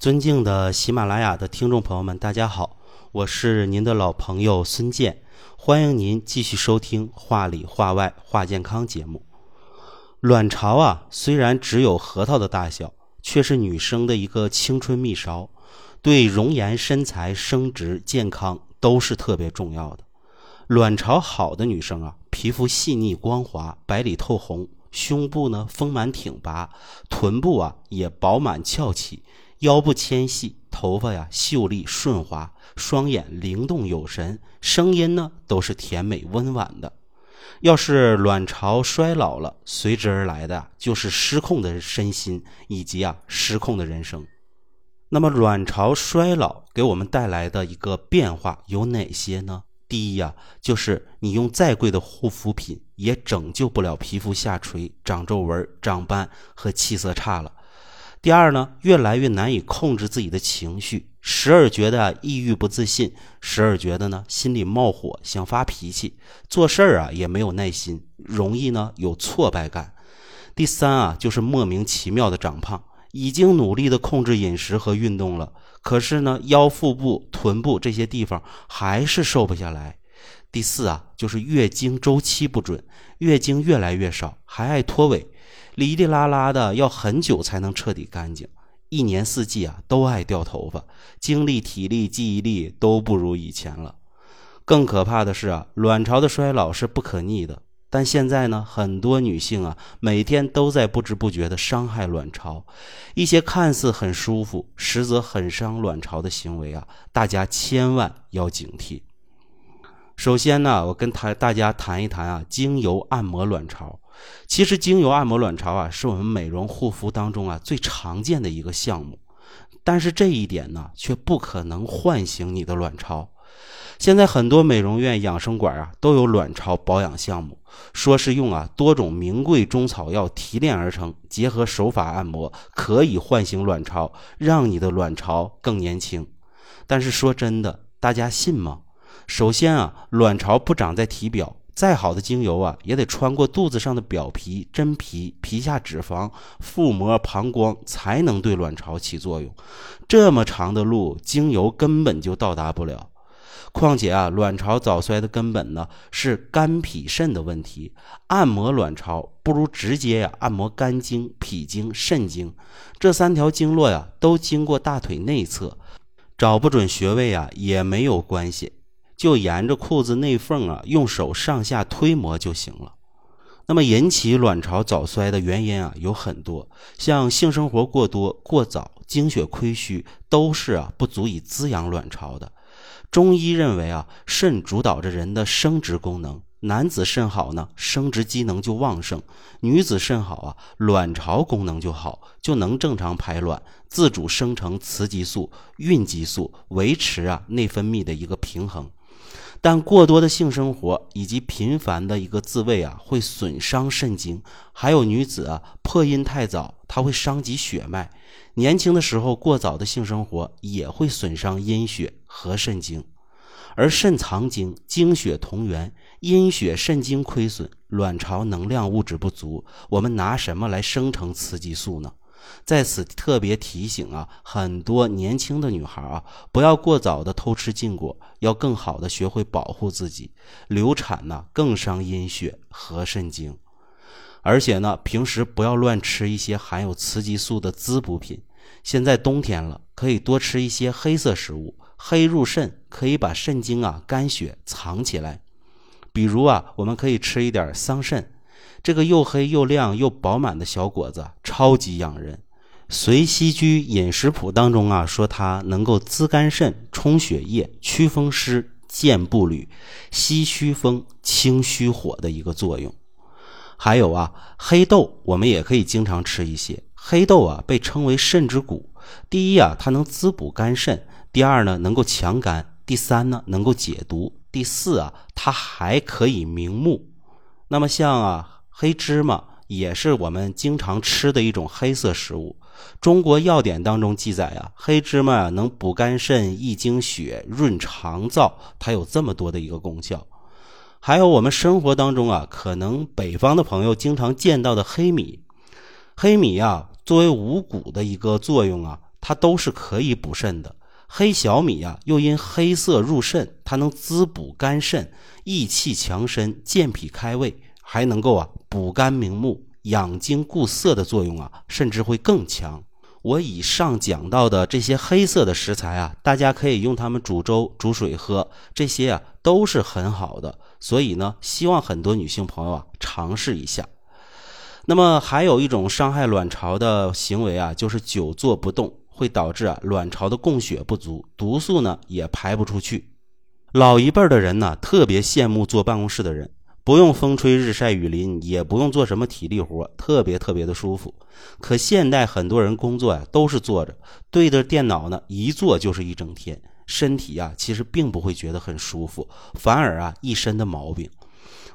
尊敬的喜马拉雅的听众朋友们，大家好，我是您的老朋友孙健，欢迎您继续收听《话里话外话健康》节目。卵巢啊，虽然只有核桃的大小，却是女生的一个青春蜜勺，对容颜、身材、生殖、健康都是特别重要的。卵巢好的女生啊，皮肤细腻光滑，白里透红，胸部呢丰满挺拔，臀部啊也饱满翘起。腰部纤细，头发呀秀丽顺滑，双眼灵动有神，声音呢都是甜美温婉的。要是卵巢衰老了，随之而来的就是失控的身心以及啊失控的人生。那么卵巢衰老给我们带来的一个变化有哪些呢？第一呀，就是你用再贵的护肤品也拯救不了皮肤下垂、长皱纹、长斑和气色差了。第二呢，越来越难以控制自己的情绪，时而觉得抑郁不自信，时而觉得呢心里冒火，想发脾气，做事儿啊也没有耐心，容易呢有挫败感。第三啊，就是莫名其妙的长胖，已经努力的控制饮食和运动了，可是呢腰腹部、臀部这些地方还是瘦不下来。第四啊，就是月经周期不准，月经越来越少，还爱脱尾。哩哩啦啦的，要很久才能彻底干净。一年四季啊，都爱掉头发，精力、体力、记忆力都不如以前了。更可怕的是啊，卵巢的衰老是不可逆的。但现在呢，很多女性啊，每天都在不知不觉的伤害卵巢。一些看似很舒服，实则很伤卵巢的行为啊，大家千万要警惕。首先呢，我跟谈大家谈一谈啊，精油按摩卵巢。其实精油按摩卵巢啊，是我们美容护肤当中啊最常见的一个项目，但是这一点呢，却不可能唤醒你的卵巢。现在很多美容院、养生馆啊，都有卵巢保养项目，说是用啊多种名贵中草药提炼而成，结合手法按摩，可以唤醒卵巢，让你的卵巢更年轻。但是说真的，大家信吗？首先啊，卵巢不长在体表。再好的精油啊，也得穿过肚子上的表皮、真皮、皮下脂肪、腹膜、膀胱，才能对卵巢起作用。这么长的路，精油根本就到达不了。况且啊，卵巢早衰的根本呢是肝脾肾的问题。按摩卵巢不如直接呀按摩肝经、脾经、肾经，这三条经络呀都经过大腿内侧，找不准穴位啊也没有关系。就沿着裤子内缝啊，用手上下推摩就行了。那么引起卵巢早衰的原因啊有很多，像性生活过多、过早、经血亏虚，都是啊不足以滋养卵巢的。中医认为啊，肾主导着人的生殖功能，男子肾好呢，生殖机能就旺盛；女子肾好啊，卵巢功能就好，就能正常排卵，自主生成雌激素、孕激素，维持啊内分泌的一个平衡。但过多的性生活以及频繁的一个自慰啊，会损伤肾经。还有女子啊，破阴太早，它会伤及血脉。年轻的时候过早的性生活也会损伤阴血和肾经。而肾藏精，精血同源，阴血肾精亏损，卵巢能量物质不足，我们拿什么来生成雌激素呢？在此特别提醒啊，很多年轻的女孩啊，不要过早的偷吃禁果，要更好的学会保护自己。流产呢，更伤阴血和肾经，而且呢，平时不要乱吃一些含有雌激素的滋补品。现在冬天了，可以多吃一些黑色食物，黑入肾，可以把肾经啊、肝血藏起来。比如啊，我们可以吃一点桑葚。这个又黑又亮又饱满的小果子超级养人，《随西居饮食谱》当中啊说它能够滋肝肾、充血液、祛风湿、健步履、息虚风、清虚火的一个作用。还有啊，黑豆我们也可以经常吃一些。黑豆啊被称为肾之谷，第一啊它能滋补肝肾，第二呢能够强肝，第三呢能够解毒，第四啊它还可以明目。那么像啊。黑芝麻也是我们经常吃的一种黑色食物。中国药典当中记载啊，黑芝麻能补肝肾、益精血、润肠燥，它有这么多的一个功效。还有我们生活当中啊，可能北方的朋友经常见到的黑米。黑米啊，作为五谷的一个作用啊，它都是可以补肾的。黑小米啊，又因黑色入肾，它能滋补肝肾、益气强身、健脾开胃，还能够啊补肝明目、养精固色的作用啊，甚至会更强。我以上讲到的这些黑色的食材啊，大家可以用它们煮粥、煮水喝，这些啊都是很好的。所以呢，希望很多女性朋友啊尝试一下。那么还有一种伤害卵巢的行为啊，就是久坐不动，会导致啊卵巢的供血不足，毒素呢也排不出去。老一辈的人呢，特别羡慕坐办公室的人，不用风吹日晒雨淋，也不用做什么体力活，特别特别的舒服。可现代很多人工作呀都是坐着，对着电脑呢，一坐就是一整天，身体呀其实并不会觉得很舒服，反而啊一身的毛病。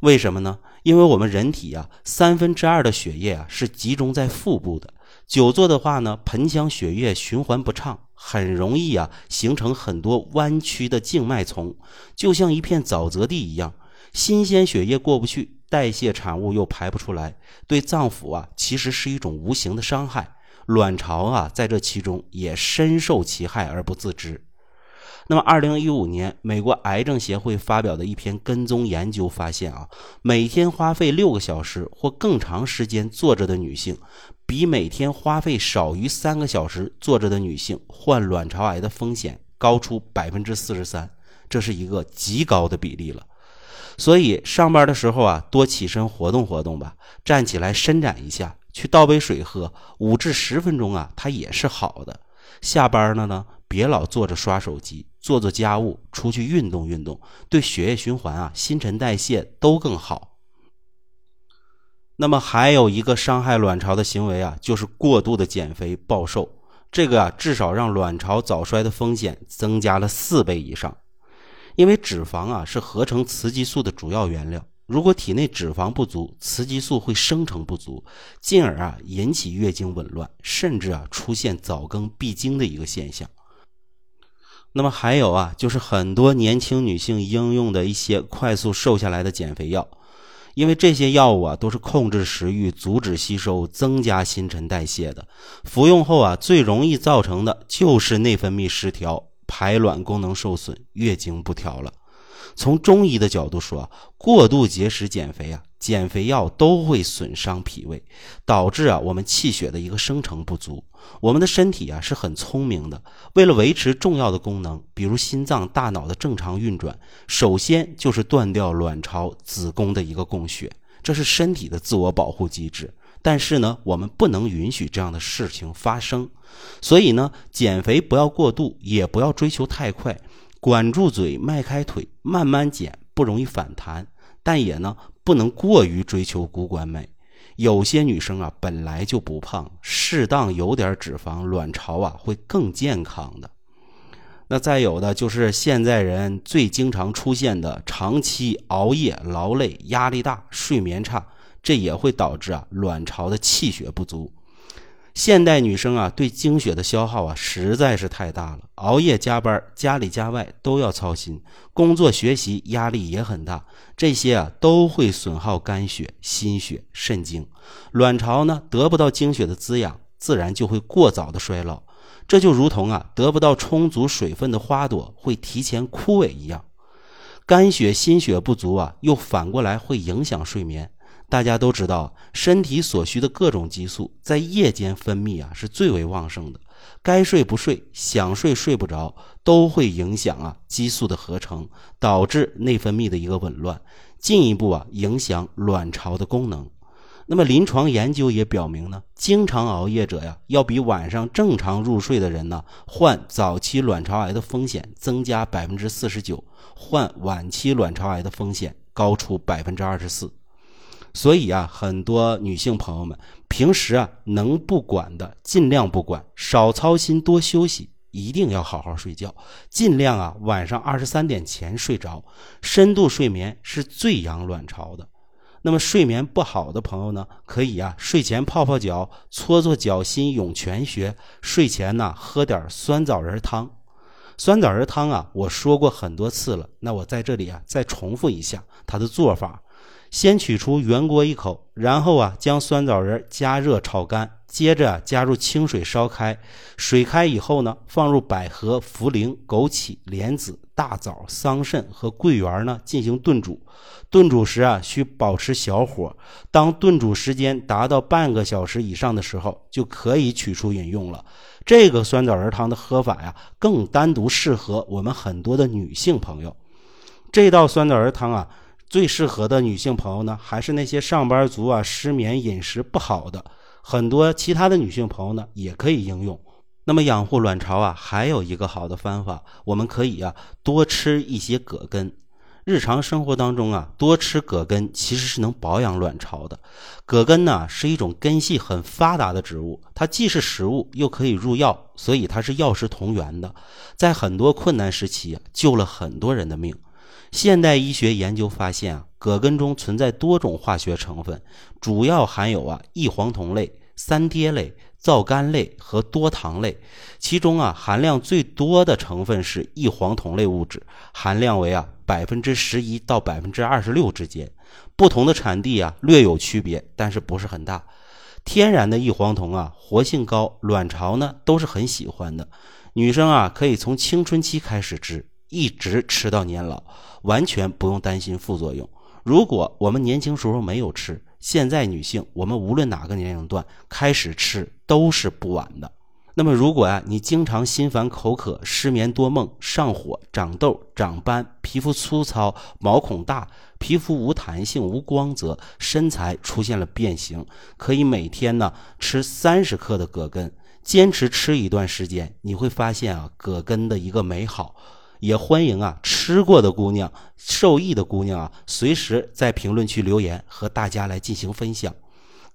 为什么呢？因为我们人体啊，三分之二的血液啊是集中在腹部的。久坐的话呢，盆腔血液循环不畅，很容易啊形成很多弯曲的静脉丛，就像一片沼泽地一样，新鲜血液过不去，代谢产物又排不出来，对脏腑啊其实是一种无形的伤害。卵巢啊在这其中也深受其害而不自知。那么，二零一五年，美国癌症协会发表的一篇跟踪研究发现啊，每天花费六个小时或更长时间坐着的女性，比每天花费少于三个小时坐着的女性，患卵巢癌的风险高出百分之四十三，这是一个极高的比例了。所以，上班的时候啊，多起身活动活动吧，站起来伸展一下，去倒杯水喝，五至十分钟啊，它也是好的。下班了呢，别老坐着刷手机。做做家务，出去运动运动，对血液循环啊、新陈代谢都更好。那么还有一个伤害卵巢的行为啊，就是过度的减肥暴瘦。这个啊，至少让卵巢早衰的风险增加了四倍以上。因为脂肪啊是合成雌激素的主要原料，如果体内脂肪不足，雌激素会生成不足，进而啊引起月经紊乱，甚至啊出现早更闭经的一个现象。那么还有啊，就是很多年轻女性应用的一些快速瘦下来的减肥药，因为这些药物啊都是控制食欲、阻止吸收、增加新陈代谢的，服用后啊最容易造成的就是内分泌失调、排卵功能受损、月经不调了。从中医的角度说，过度节食减肥啊。减肥药都会损伤脾胃，导致啊我们气血的一个生成不足。我们的身体啊是很聪明的，为了维持重要的功能，比如心脏、大脑的正常运转，首先就是断掉卵巢、子宫的一个供血，这是身体的自我保护机制。但是呢，我们不能允许这样的事情发生，所以呢，减肥不要过度，也不要追求太快，管住嘴，迈开腿，慢慢减，不容易反弹。但也呢，不能过于追求骨管美。有些女生啊，本来就不胖，适当有点脂肪，卵巢啊会更健康的。那再有的就是现在人最经常出现的长期熬夜、劳累、压力大、睡眠差，这也会导致啊卵巢的气血不足。现代女生啊，对精血的消耗啊实在是太大了，熬夜加班，家里家外都要操心，工作学习压力也很大，这些啊都会损耗肝血、心血、肾精，卵巢呢得不到精血的滋养，自然就会过早的衰老，这就如同啊得不到充足水分的花朵会提前枯萎一样，肝血、心血不足啊，又反过来会影响睡眠。大家都知道，身体所需的各种激素在夜间分泌啊是最为旺盛的。该睡不睡，想睡睡不着，都会影响啊激素的合成，导致内分泌的一个紊乱，进一步啊影响卵巢的功能。那么临床研究也表明呢，经常熬夜者呀，要比晚上正常入睡的人呢，患早期卵巢癌的风险增加百分之四十九，患晚期卵巢癌的风险高出百分之二十四。所以啊，很多女性朋友们平时啊能不管的尽量不管，少操心，多休息，一定要好好睡觉，尽量啊晚上二十三点前睡着。深度睡眠是最养卵巢的。那么睡眠不好的朋友呢，可以啊睡前泡泡脚，搓搓脚心涌泉穴。睡前呢喝点酸枣仁汤。酸枣仁汤啊，我说过很多次了，那我在这里啊再重复一下它的做法。先取出原锅一口，然后啊将酸枣仁加热炒干。接着加入清水烧开，水开以后呢，放入百合、茯苓、枸杞、莲子、大枣、桑葚和桂圆呢进行炖煮。炖煮时啊，需保持小火。当炖煮时间达到半个小时以上的时候，就可以取出饮用了。这个酸枣仁汤的喝法呀，更单独适合我们很多的女性朋友。这道酸枣仁汤啊，最适合的女性朋友呢，还是那些上班族啊，失眠、饮食不好的。很多其他的女性朋友呢，也可以应用。那么养护卵巢啊，还有一个好的方法，我们可以啊多吃一些葛根。日常生活当中啊，多吃葛根其实是能保养卵巢的。葛根呢是一种根系很发达的植物，它既是食物又可以入药，所以它是药食同源的，在很多困难时期啊救了很多人的命。现代医学研究发现啊，葛根中存在多种化学成分，主要含有啊异黄酮类、三萜类、皂苷类和多糖类。其中啊含量最多的成分是异黄酮类物质，含量为啊百分之十一到百分之二十六之间。不同的产地啊略有区别，但是不是很大。天然的异黄酮啊活性高，卵巢呢都是很喜欢的。女生啊可以从青春期开始吃。一直吃到年老，完全不用担心副作用。如果我们年轻时候没有吃，现在女性我们无论哪个年龄段开始吃都是不晚的。那么如果啊你经常心烦口渴、失眠多梦、上火、长痘、长斑、皮肤粗糙、毛孔大、皮肤无弹性、无光泽、身材出现了变形，可以每天呢吃三十克的葛根，坚持吃一段时间，你会发现啊葛根的一个美好。也欢迎啊，吃过的姑娘、受益的姑娘啊，随时在评论区留言，和大家来进行分享。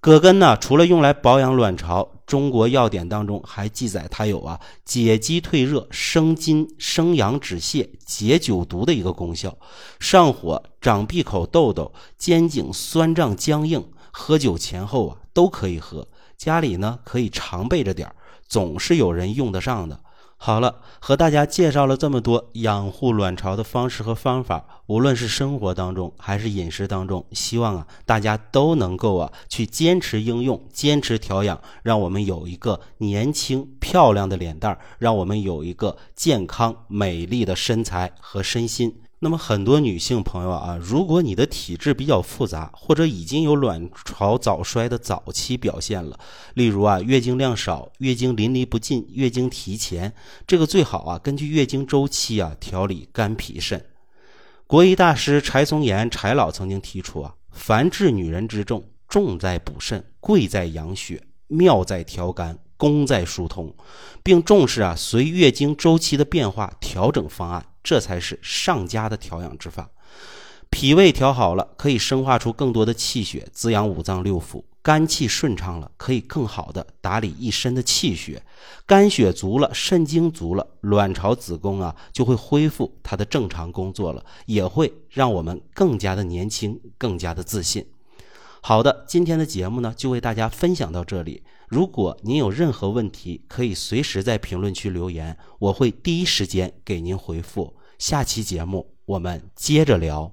葛根呢，除了用来保养卵巢，中国药典当中还记载它有啊解肌退热、生津、生阳止泻、解酒毒的一个功效。上火、长闭口痘痘、肩颈酸胀僵硬，喝酒前后啊都可以喝。家里呢可以常备着点总是有人用得上的。好了，和大家介绍了这么多养护卵巢的方式和方法，无论是生活当中还是饮食当中，希望啊大家都能够啊去坚持应用，坚持调养，让我们有一个年轻漂亮的脸蛋儿，让我们有一个健康美丽的身材和身心。那么很多女性朋友啊，如果你的体质比较复杂，或者已经有卵巢早衰的早期表现了，例如啊月经量少、月经淋漓不尽、月经提前，这个最好啊根据月经周期啊调理肝脾肾。国医大师柴松岩柴老曾经提出啊，凡治女人之重，重在补肾，贵在养血，妙在调肝，功在疏通，并重视啊随月经周期的变化调整方案。这才是上佳的调养之法。脾胃调好了，可以生化出更多的气血，滋养五脏六腑；肝气顺畅了，可以更好的打理一身的气血。肝血足了，肾精足了，卵巢、子宫啊就会恢复它的正常工作了，也会让我们更加的年轻，更加的自信。好的，今天的节目呢就为大家分享到这里。如果您有任何问题，可以随时在评论区留言，我会第一时间给您回复。下期节目我们接着聊。